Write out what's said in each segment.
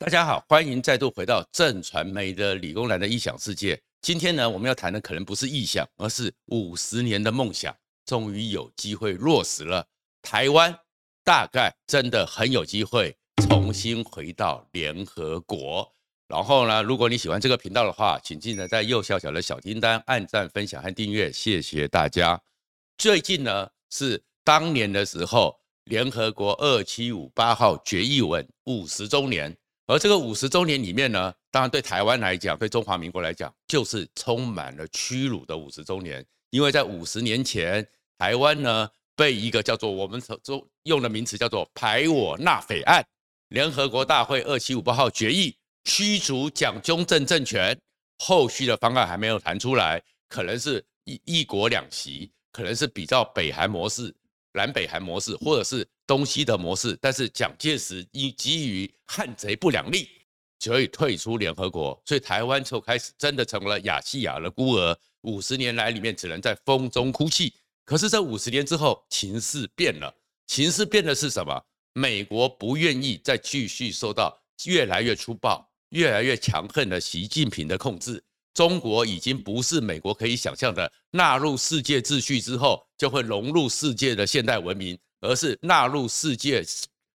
大家好，欢迎再度回到正传媒的理工男的异想世界。今天呢，我们要谈的可能不是异想，而是五十年的梦想终于有机会落实了。台湾大概真的很有机会重新回到联合国。然后呢，如果你喜欢这个频道的话，请记得在右下角的小叮当按赞、分享和订阅，谢谢大家。最近呢，是当年的时候，联合国二七五八号决议文五十周年。而这个五十周年里面呢，当然对台湾来讲，对中华民国来讲，就是充满了屈辱的五十周年。因为在五十年前，台湾呢被一个叫做我们所用的名词叫做“排我纳匪案”，联合国大会二七五八号决议驱逐蒋中正政权，后续的方案还没有谈出来，可能是一一国两席，可能是比较北韩模式。南北韩模式，或者是东西的模式，但是蒋介石因基于汉贼不两立，所以退出联合国，所以台湾就开始真的成了亚细亚的孤儿，五十年来里面只能在风中哭泣。可是这五十年之后，情势变了，情势变的是什么？美国不愿意再继续受到越来越粗暴、越来越强横的习近平的控制。中国已经不是美国可以想象的纳入世界秩序之后就会融入世界的现代文明，而是纳入世界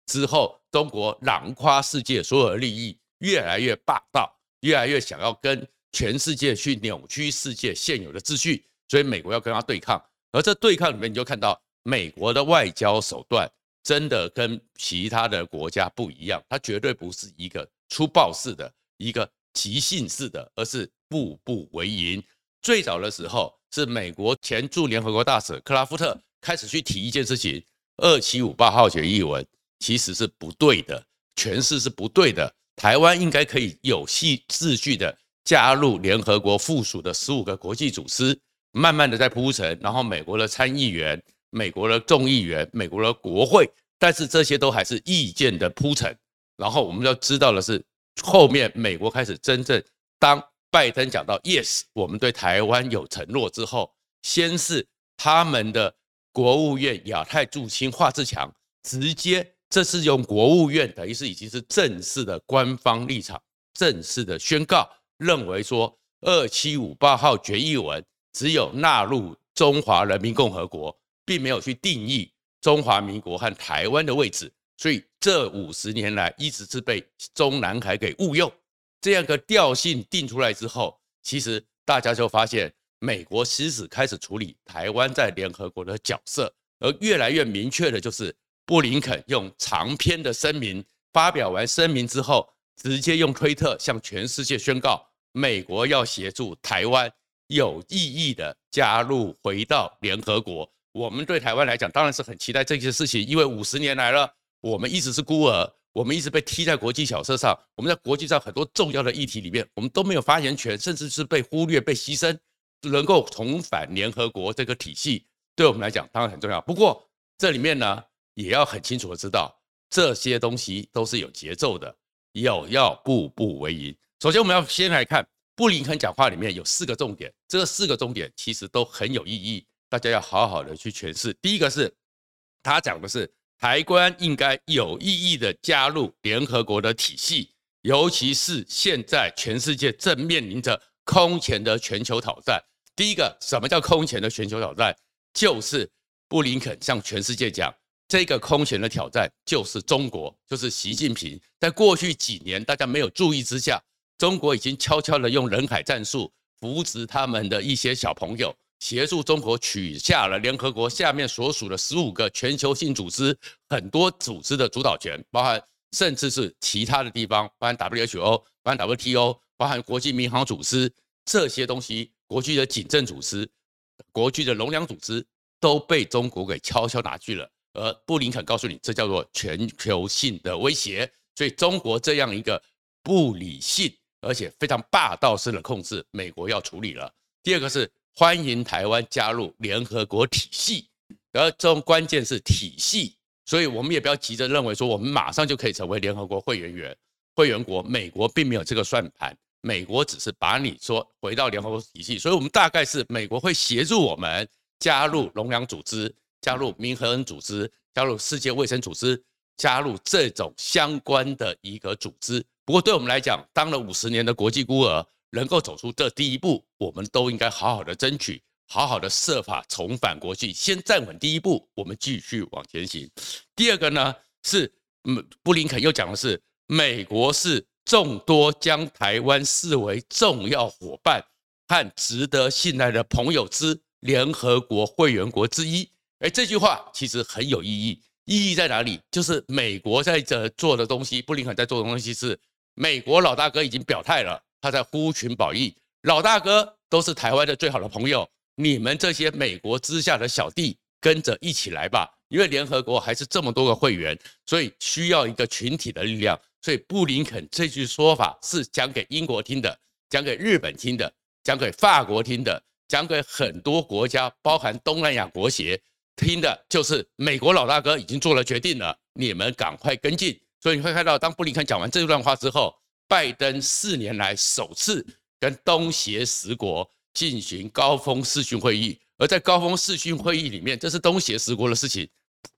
之后，中国囊括世界所有的利益，越来越霸道，越来越想要跟全世界去扭曲世界现有的秩序，所以美国要跟他对抗。而这对抗里面，你就看到美国的外交手段真的跟其他的国家不一样，它绝对不是一个粗暴式的一个即兴式的，而是。步步为营。最早的时候是美国前驻联合国大使克拉夫特开始去提一件事情：二七五八号决议文其实是不对的，诠释是不对的。台湾应该可以有系秩序的加入联合国附属的十五个国际组织，慢慢的在铺陈。然后美国的参议员、美国的众议员、美国的国会，但是这些都还是意见的铺陈。然后我们要知道的是，后面美国开始真正当。拜登讲到 “yes”，我们对台湾有承诺之后，先是他们的国务院亚太驻青华志强直接，这是用国务院等于是已经是正式的官方立场，正式的宣告，认为说二七五八号决议文只有纳入中华人民共和国，并没有去定义中华民国和台湾的位置，所以这五十年来一直是被中南海给误用。这样个调性定出来之后，其实大家就发现，美国其实开始处理台湾在联合国的角色，而越来越明确的就是，布林肯用长篇的声明发表完声明之后，直接用推特向全世界宣告，美国要协助台湾有意义的加入回到联合国。我们对台湾来讲当然是很期待这件事情，因为五十年来了，我们一直是孤儿。我们一直被踢在国际小车上，我们在国际上很多重要的议题里面，我们都没有发言权，甚至是被忽略、被牺牲。能够重返联合国这个体系，对我们来讲当然很重要。不过这里面呢，也要很清楚的知道，这些东西都是有节奏的，有要步步为营。首先，我们要先来看布林肯讲话里面有四个重点，这四个重点其实都很有意义，大家要好好的去诠释。第一个是他讲的是。台湾应该有意义的加入联合国的体系，尤其是现在全世界正面临着空前的全球挑战。第一个，什么叫空前的全球挑战？就是布林肯向全世界讲，这个空前的挑战就是中国，就是习近平。在过去几年大家没有注意之下，中国已经悄悄地用人海战术扶植他们的一些小朋友。协助中国取下了联合国下面所属的十五个全球性组织，很多组织的主导权，包含甚至是其他的地方，包含 WHO、包含 WTO、包含国际民航组织这些东西，国际的警政组织、国际的农粮组织都被中国给悄悄拿去了。而布林肯告诉你，这叫做全球性的威胁。所以中国这样一个不理性而且非常霸道式的控制，美国要处理了。第二个是。欢迎台湾加入联合国体系，而这种关键是体系，所以我们也不要急着认为说我们马上就可以成为联合国会员员会员国。美国并没有这个算盘，美国只是把你说回到联合国体系，所以我们大概是美国会协助我们加入农粮组织、加入民和恩组织、加入世界卫生组织、加入这种相关的一个组织，不过对我们来讲，当了五十年的国际孤儿，能够走出这第一步，我们都应该好好的争取，好好的设法重返国际，先站稳第一步，我们继续往前行。第二个呢是，嗯，布林肯又讲的是，美国是众多将台湾视为重要伙伴和值得信赖的朋友之联合国会员国之一。哎，这句话其实很有意义，意义在哪里？就是美国在这做的东西，布林肯在做的东西是，美国老大哥已经表态了。他在呼群保义，老大哥都是台湾的最好的朋友，你们这些美国之下的小弟跟着一起来吧，因为联合国还是这么多个会员，所以需要一个群体的力量。所以布林肯这句说法是讲给英国听的，讲给日本听的，讲给法国听的，讲给很多国家，包含东南亚国协听的，就是美国老大哥已经做了决定了，你们赶快跟进。所以你会看到，当布林肯讲完这段话之后。拜登四年来首次跟东协十国进行高峰视讯会议，而在高峰视讯会议里面，这是东协十国的事情。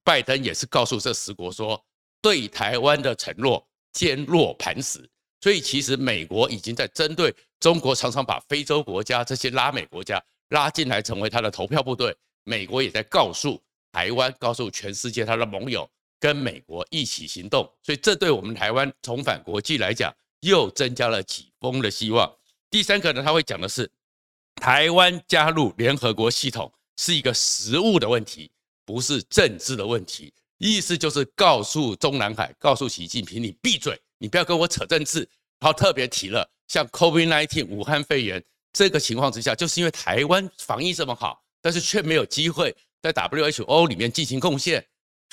拜登也是告诉这十国说，对台湾的承诺坚若磐石。所以，其实美国已经在针对中国，常常把非洲国家这些拉美国家拉进来成为他的投票部队。美国也在告诉台湾，告诉全世界他的盟友，跟美国一起行动。所以，这对我们台湾重返国际来讲，又增加了几分的希望。第三个呢，他会讲的是，台湾加入联合国系统是一个实务的问题，不是政治的问题。意思就是告诉中南海，告诉习近平，你闭嘴，你不要跟我扯政治。然后特别提了，像 COVID-19 武汉肺炎这个情况之下，就是因为台湾防疫这么好，但是却没有机会在 WHO 里面进行贡献，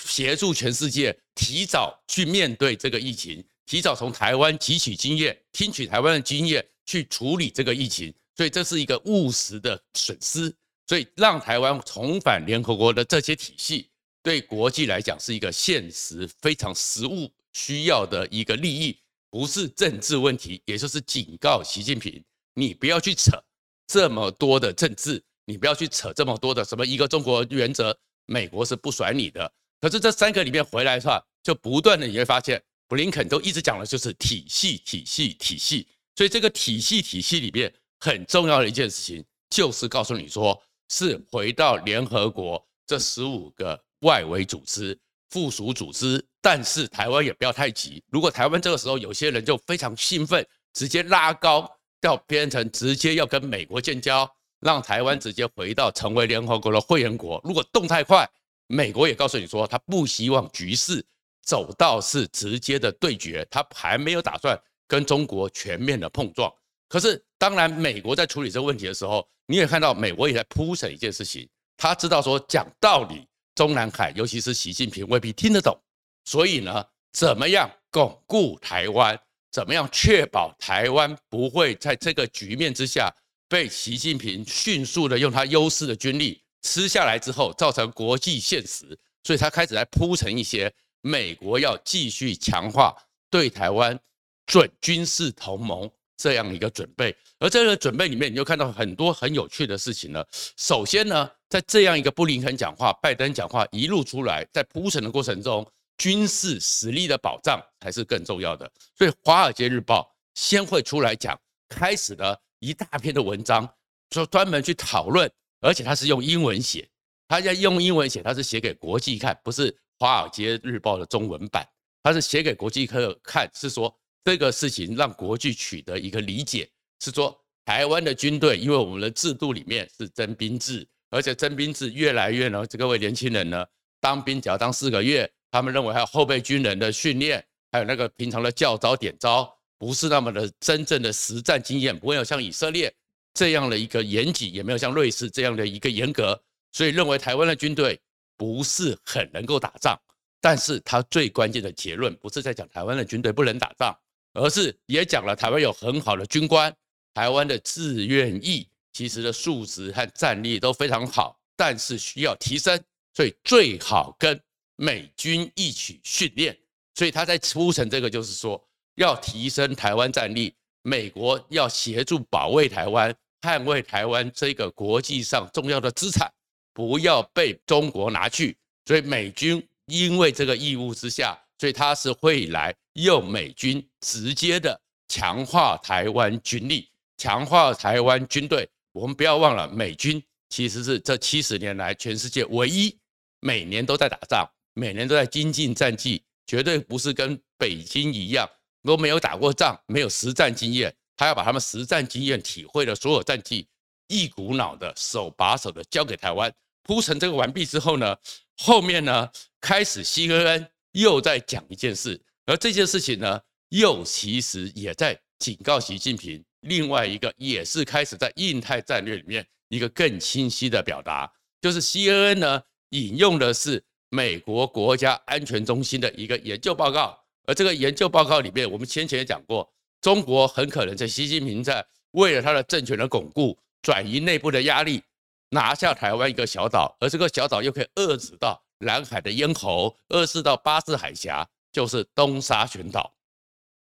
协助全世界提早去面对这个疫情。提早从台湾汲取经验，听取台湾的经验去处理这个疫情，所以这是一个务实的损失。所以让台湾重返联合国的这些体系，对国际来讲是一个现实、非常实务需要的一个利益，不是政治问题。也就是警告习近平，你不要去扯这么多的政治，你不要去扯这么多的什么一个中国原则，美国是不甩你的。可是这三个里面回来的话，就不断的你会发现。布林肯都一直讲的就是体系、体系、体系，所以这个体系、体系里面很重要的一件事情，就是告诉你说，是回到联合国这十五个外围组织、附属组织，但是台湾也不要太急。如果台湾这个时候有些人就非常兴奋，直接拉高，要变成直接要跟美国建交，让台湾直接回到成为联合国的会员国。如果动太快，美国也告诉你说，他不希望局势。走到是直接的对决，他还没有打算跟中国全面的碰撞。可是，当然，美国在处理这个问题的时候，你也看到美国也在铺陈一件事情。他知道说，讲道理，中南海，尤其是习近平未必听得懂。所以呢，怎么样巩固台湾？怎么样确保台湾不会在这个局面之下被习近平迅速的用他优势的军力吃下来之后，造成国际现实？所以他开始来铺陈一些。美国要继续强化对台湾准军事同盟这样一个准备，而这个准备里面，你就看到很多很有趣的事情了。首先呢，在这样一个布林肯讲话、拜登讲话一路出来，在铺陈的过程中，军事实力的保障才是更重要的。所以《华尔街日报》先会出来讲，开始了一大篇的文章，就专门去讨论，而且他是用英文写，他在用英文写，他是写给国际看，不是。《华尔街日报》的中文版，他是写给国际客看，是说这个事情让国际取得一个理解，是说台湾的军队，因为我们的制度里面是征兵制，而且征兵制越来越呢，这各位年轻人呢，当兵只要当四个月，他们认为还有后备军人的训练，还有那个平常的教招点招，不是那么的真正的实战经验，不会有像以色列这样的一个严谨，也没有像瑞士这样的一个严格，所以认为台湾的军队。不是很能够打仗，但是他最关键的结论不是在讲台湾的军队不能打仗，而是也讲了台湾有很好的军官，台湾的志愿役其实的素质和战力都非常好，但是需要提升，所以最好跟美军一起训练。所以他在铺陈这个，就是说要提升台湾战力，美国要协助保卫台湾，捍卫台湾这个国际上重要的资产。不要被中国拿去，所以美军因为这个义务之下，所以他是会来用美军直接的强化台湾军力，强化台湾军队。我们不要忘了，美军其实是这七十年来全世界唯一每年都在打仗，每年都在精进战绩，绝对不是跟北京一样都没有打过仗，没有实战经验。他要把他们实战经验、体会的所有战绩，一股脑的手把手的交给台湾。铺陈这个完毕之后呢，后面呢开始 CNN 又在讲一件事，而这件事情呢，又其实也在警告习近平。另外一个也是开始在印太战略里面一个更清晰的表达，就是 CNN 呢引用的是美国国家安全中心的一个研究报告，而这个研究报告里面，我们先前也讲过，中国很可能在习近平在为了他的政权的巩固，转移内部的压力，拿下台湾一个小岛，而这个小岛又可以遏制到南海的咽喉，遏制到巴士海峡，就是东沙群岛。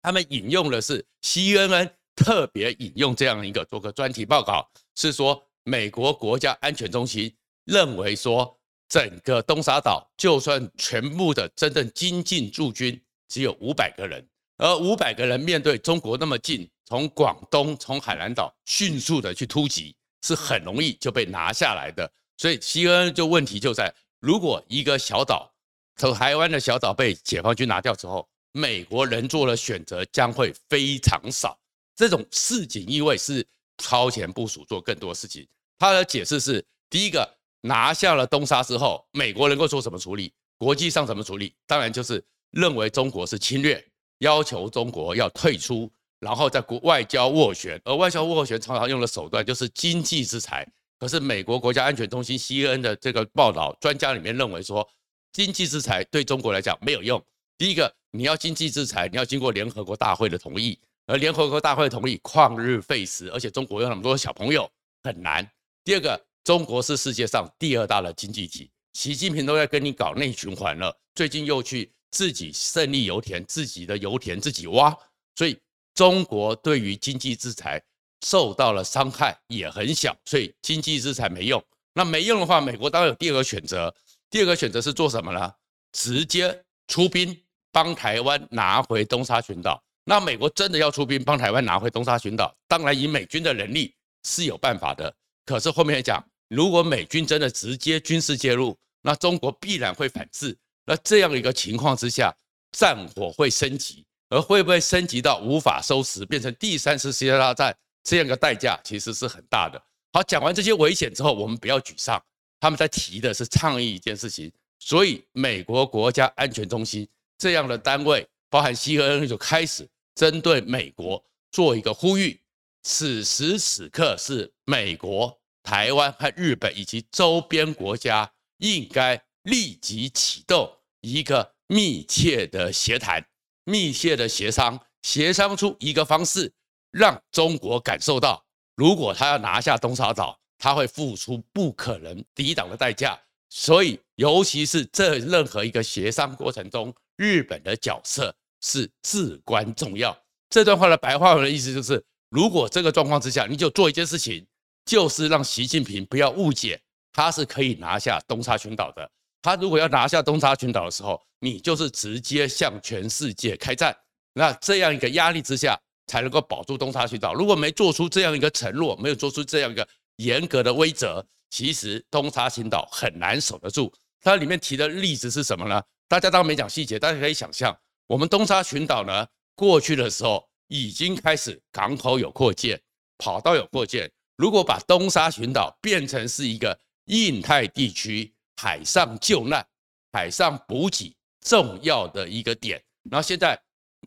他们引用的是 CNN。特别引用这样一个做个专题报告，是说美国国家安全中心认为说，整个东沙岛就算全部的真正精进驻军只有五百个人，而五百个人面对中国那么近，从广东从海南岛迅速的去突击，是很容易就被拿下来的。所以 CNN 就问题就在，如果一个小岛，从台湾的小岛被解放军拿掉之后，美国人做的选择将会非常少。这种市井意味是超前部署做更多事情。他的解释是：第一个，拿下了东沙之后，美国能够做什么处理？国际上怎么处理？当然就是认为中国是侵略，要求中国要退出，然后在国外交斡旋。而外交斡旋常常用的手段就是经济制裁。可是美国国家安全中心 CNN 的这个报道，专家里面认为说，经济制裁对中国来讲没有用。第一个，你要经济制裁，你要经过联合国大会的同意。而联合国大会同意旷日费时，而且中国有那么多小朋友很难。第二个，中国是世界上第二大的经济体，习近平都在跟你搞内循环了，最近又去自己胜利油田，自己的油田自己挖，所以中国对于经济制裁受到了伤害也很小，所以经济制裁没用。那没用的话，美国当然有第二个选择，第二个选择是做什么呢？直接出兵帮台湾拿回东沙群岛。那美国真的要出兵帮台湾拿回东沙群岛，当然以美军的能力是有办法的。可是后面讲，如果美军真的直接军事介入，那中国必然会反制。那这样一个情况之下，战火会升级，而会不会升级到无法收拾，变成第三次世界大战？这样的代价其实是很大的。好，讲完这些危险之后，我们不要沮丧。他们在提的是倡议一件事情，所以美国国家安全中心这样的单位，包含 CNN 就开始。针对美国做一个呼吁，此时此刻是美国、台湾和日本以及周边国家应该立即启动一个密切的协谈、密切的协商，协商出一个方式，让中国感受到，如果他要拿下东沙岛，他会付出不可能抵挡的代价。所以，尤其是这任何一个协商过程中，日本的角色。是至关重要。这段话的白话文的意思就是，如果这个状况之下，你就做一件事情，就是让习近平不要误解，他是可以拿下东沙群岛的。他如果要拿下东沙群岛的时候，你就是直接向全世界开战。那这样一个压力之下，才能够保住东沙群岛。如果没做出这样一个承诺，没有做出这样一个严格的规则，其实东沙群岛很难守得住。它里面提的例子是什么呢？大家当然没讲细节，大家可以想象。我们东沙群岛呢，过去的时候已经开始港口有扩建，跑道有扩建。如果把东沙群岛变成是一个印太地区海上救难、海上补给重要的一个点，然后现在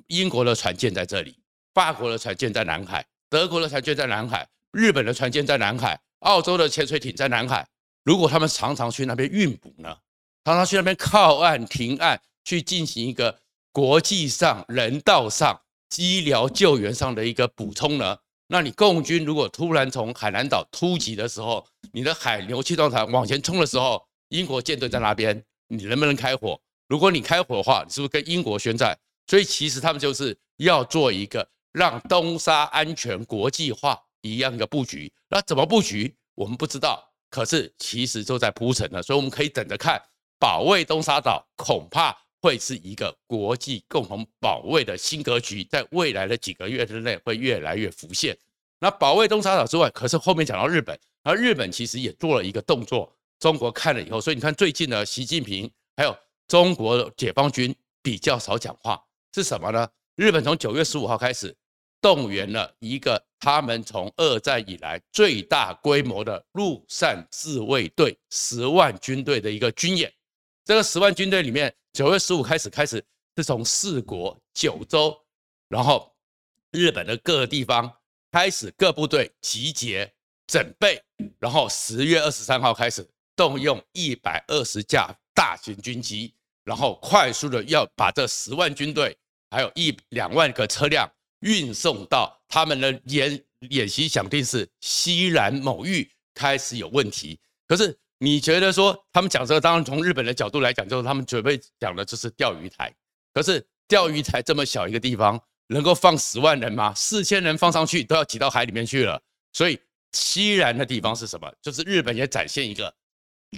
英国的船舰在这里，法国的船舰在南海，德国的船舰在南海，日本的船舰在南海，澳洲的潜水艇在南海。如果他们常常去那边运补呢，常常去那边靠岸停岸，去进行一个。国际上、人道上、医疗救援上的一个补充呢？那你共军如果突然从海南岛突击的时候，你的海牛气动船往前冲的时候，英国舰队在那边，你能不能开火？如果你开火的话，你是不是跟英国宣战？所以其实他们就是要做一个让东沙安全国际化一样一个布局。那怎么布局？我们不知道，可是其实就在铺陈了，所以我们可以等着看，保卫东沙岛恐怕。会是一个国际共同保卫的新格局，在未来的几个月之内会越来越浮现。那保卫东沙岛之外，可是后面讲到日本，而日本其实也做了一个动作，中国看了以后，所以你看最近呢，习近平还有中国解放军比较少讲话，是什么呢？日本从九月十五号开始动员了一个他们从二战以来最大规模的陆上自卫队十万军队的一个军演。这个十万军队里面，九月十五开始开始是从四国九州，然后日本的各个地方。开始各部队集结整备，然后十月二十三号开始动用一百二十架大型军机，然后快速的要把这十万军队还有一两万个车辆运送到他们的演演习，想定是西南某域开始有问题。可是你觉得说他们讲这个，当然从日本的角度来讲，就是他们准备讲的就是钓鱼台。可是钓鱼台这么小一个地方。能够放十万人吗？四千人放上去都要挤到海里面去了。所以西南的地方是什么？就是日本也展现一个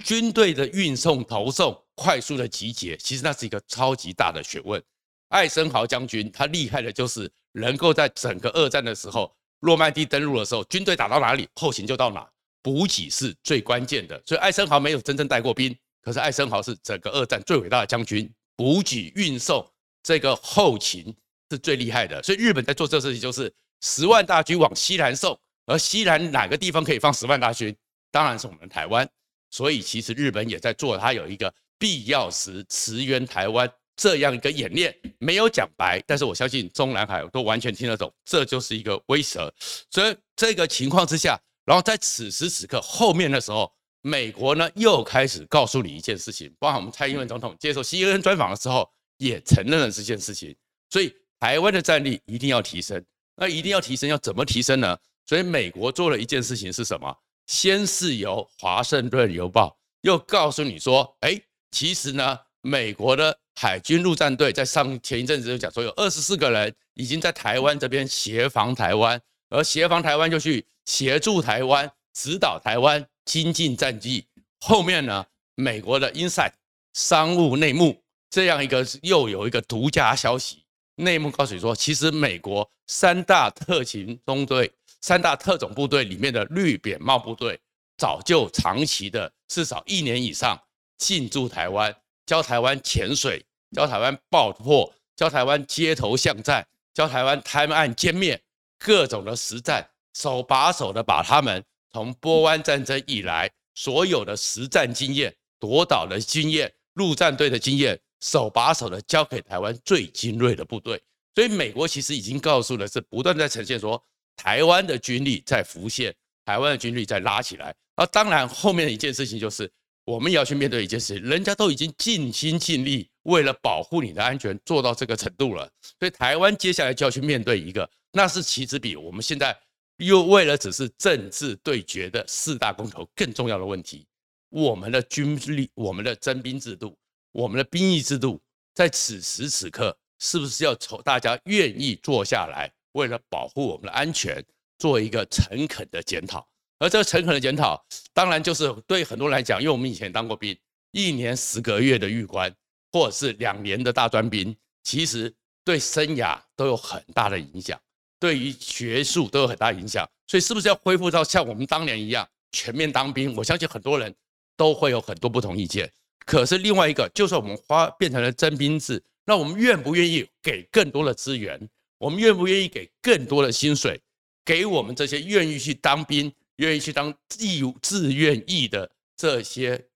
军队的运送、投送快速的集结。其实那是一个超级大的学问。艾森豪将军他厉害的就是能够在整个二战的时候，诺曼底登陆的时候，军队打到哪里，后勤就到哪。补给是最关键的。所以艾森豪没有真正带过兵，可是艾森豪是整个二战最伟大的将军。补给运送这个后勤。是最厉害的，所以日本在做这个事情，就是十万大军往西南送，而西南哪个地方可以放十万大军？当然是我们台湾。所以其实日本也在做，它有一个必要时驰援台湾这样一个演练，没有讲白，但是我相信中南海都完全听得懂，这就是一个威慑。所以这个情况之下，然后在此时此刻后面的时候，美国呢又开始告诉你一件事情，包含我们蔡英文总统接受 CNN 专访的时候也承认了这件事情，所以。台湾的战力一定要提升，那一定要提升，要怎么提升呢？所以美国做了一件事情是什么？先是由华盛顿邮报又告诉你说，哎，其实呢，美国的海军陆战队在上前一阵子就讲说，有二十四个人已经在台湾这边协防台湾，而协防台湾就去协助台湾，指导台湾精进战绩。后面呢，美国的 Inside 商务内幕这样一个又有一个独家消息。内幕告诉你说，其实美国三大特勤中队、三大特种部队里面的绿扁帽部队，早就长期的至少一年以上进驻台湾，教台湾潜水，教台湾爆破，教台湾街头巷战，教台湾探案歼灭，各种的实战，手把手的把他们从波湾战争以来所有的实战经验、夺岛的经验、陆战队的经验。手把手的交给台湾最精锐的部队，所以美国其实已经告诉了，是不断在呈现说，台湾的军力在浮现，台湾的军力在拉起来。而当然后面的一件事情就是，我们也要去面对一件事，人家都已经尽心尽力为了保护你的安全做到这个程度了，所以台湾接下来就要去面对一个，那是其实比我们现在又为了只是政治对决的四大公投更重要的问题，我们的军力，我们的征兵制度。我们的兵役制度在此时此刻是不是要从大家愿意坐下来，为了保护我们的安全，做一个诚恳的检讨？而这个诚恳的检讨，当然就是对很多人来讲，因为我们以前当过兵，一年十个月的预官，或者是两年的大专兵，其实对生涯都有很大的影响，对于学术都有很大影响。所以，是不是要恢复到像我们当年一样全面当兵？我相信很多人都会有很多不同意见。可是另外一个，就算我们花变成了征兵制，那我们愿不愿意给更多的资源？我们愿不愿意给更多的薪水？给我们这些愿意去当兵、愿意去当义志愿役的这些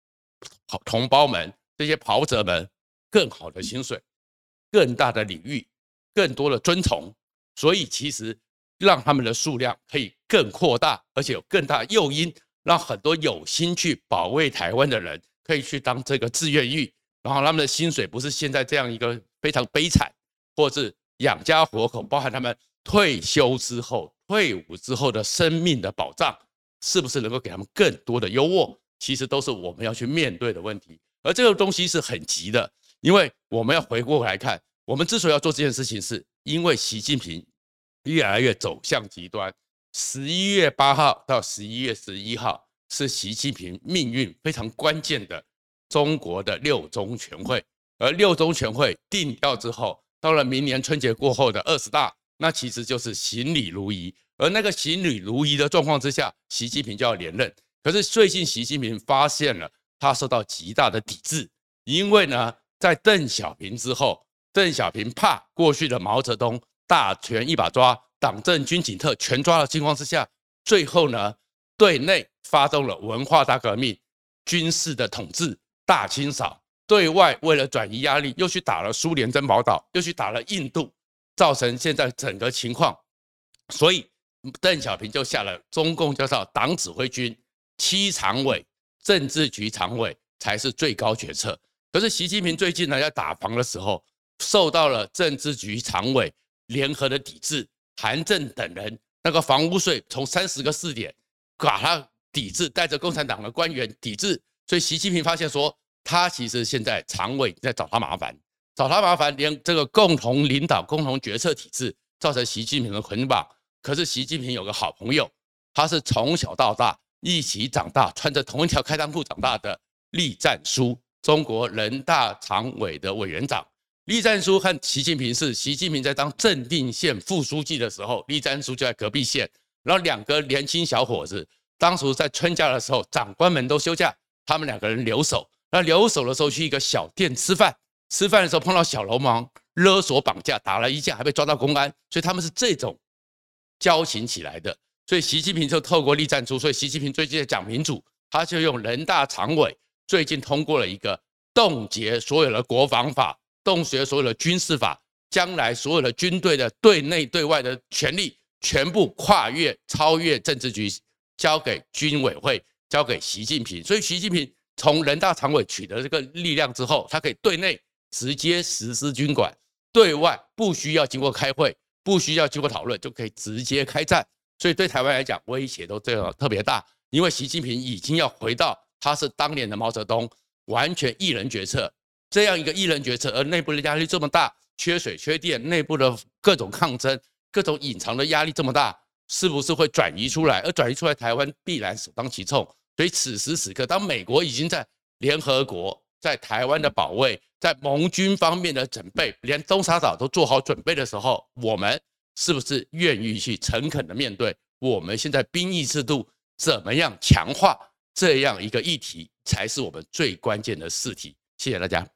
好同胞们、这些跑者们更好的薪水、更大的领域、更多的尊崇？所以其实让他们的数量可以更扩大，而且有更大诱因，让很多有心去保卫台湾的人。可以去当这个志愿役，然后他们的薪水不是现在这样一个非常悲惨，或是养家活口，包含他们退休之后、退伍之后的生命的保障，是不是能够给他们更多的优渥？其实都是我们要去面对的问题。而这个东西是很急的，因为我们要回过来看，我们之所以要做这件事情，是因为习近平越来越走向极端。十一月八号到十一月十一号。是习近平命运非常关键的中国的六中全会，而六中全会定调之后，到了明年春节过后的二十大，那其实就是行礼如仪。而那个行旅如仪的状况之下，习近平就要连任。可是最近习近平发现了他受到极大的抵制，因为呢，在邓小平之后，邓小平怕过去的毛泽东大权一把抓，党政军警特全抓的情况之下，最后呢，对内发动了文化大革命、军事的统治大清扫；对外为了转移压力，又去打了苏联珍宝岛，又去打了印度，造成现在整个情况。所以。邓小平就下了中共叫做党指挥军、七常委、政治局常委才是最高决策。可是习近平最近呢，在打房的时候，受到了政治局常委联合的抵制，韩正等人那个房屋税从三十个试点把他抵制，带着共产党的官员抵制。所以习近平发现说，他其实现在常委在找他麻烦，找他麻烦，连这个共同领导、共同决策体制，造成习近平的捆绑。可是习近平有个好朋友，他是从小到大一起长大，穿着同一条开裆裤长大的栗战书，中国人大常委的委员长。栗战书和习近平是习近平在当正定县副书记的时候，栗战书就在隔壁县。然后两个年轻小伙子，当时在春假的时候，长官们都休假，他们两个人留守。那留守的时候去一个小店吃饭，吃饭的时候碰到小流氓勒索绑架，打了一架，还被抓到公安。所以他们是这种。交情起来的，所以习近平就透过栗战书，所以习近平最近在讲民主，他就用人大常委最近通过了一个冻结所有的国防法、冻结所有的军事法，将来所有的军队的对内对外的权力全部跨越超越政治局，交给军委会，交给习近平。所以习近平从人大常委取得这个力量之后，他可以对内直接实施军管，对外不需要经过开会。不需要经过讨论就可以直接开战，所以对台湾来讲威胁都这样特别大。因为习近平已经要回到他是当年的毛泽东，完全一人决策这样一个一人决策，而内部的压力这么大，缺水缺电，内部的各种抗争，各种隐藏的压力这么大，是不是会转移出来？而转移出来，台湾必然首当其冲。所以此时此刻，当美国已经在联合国。在台湾的保卫，在盟军方面的准备，连东沙岛都做好准备的时候，我们是不是愿意去诚恳的面对？我们现在兵役制度怎么样强化？这样一个议题，才是我们最关键的试题。谢谢大家。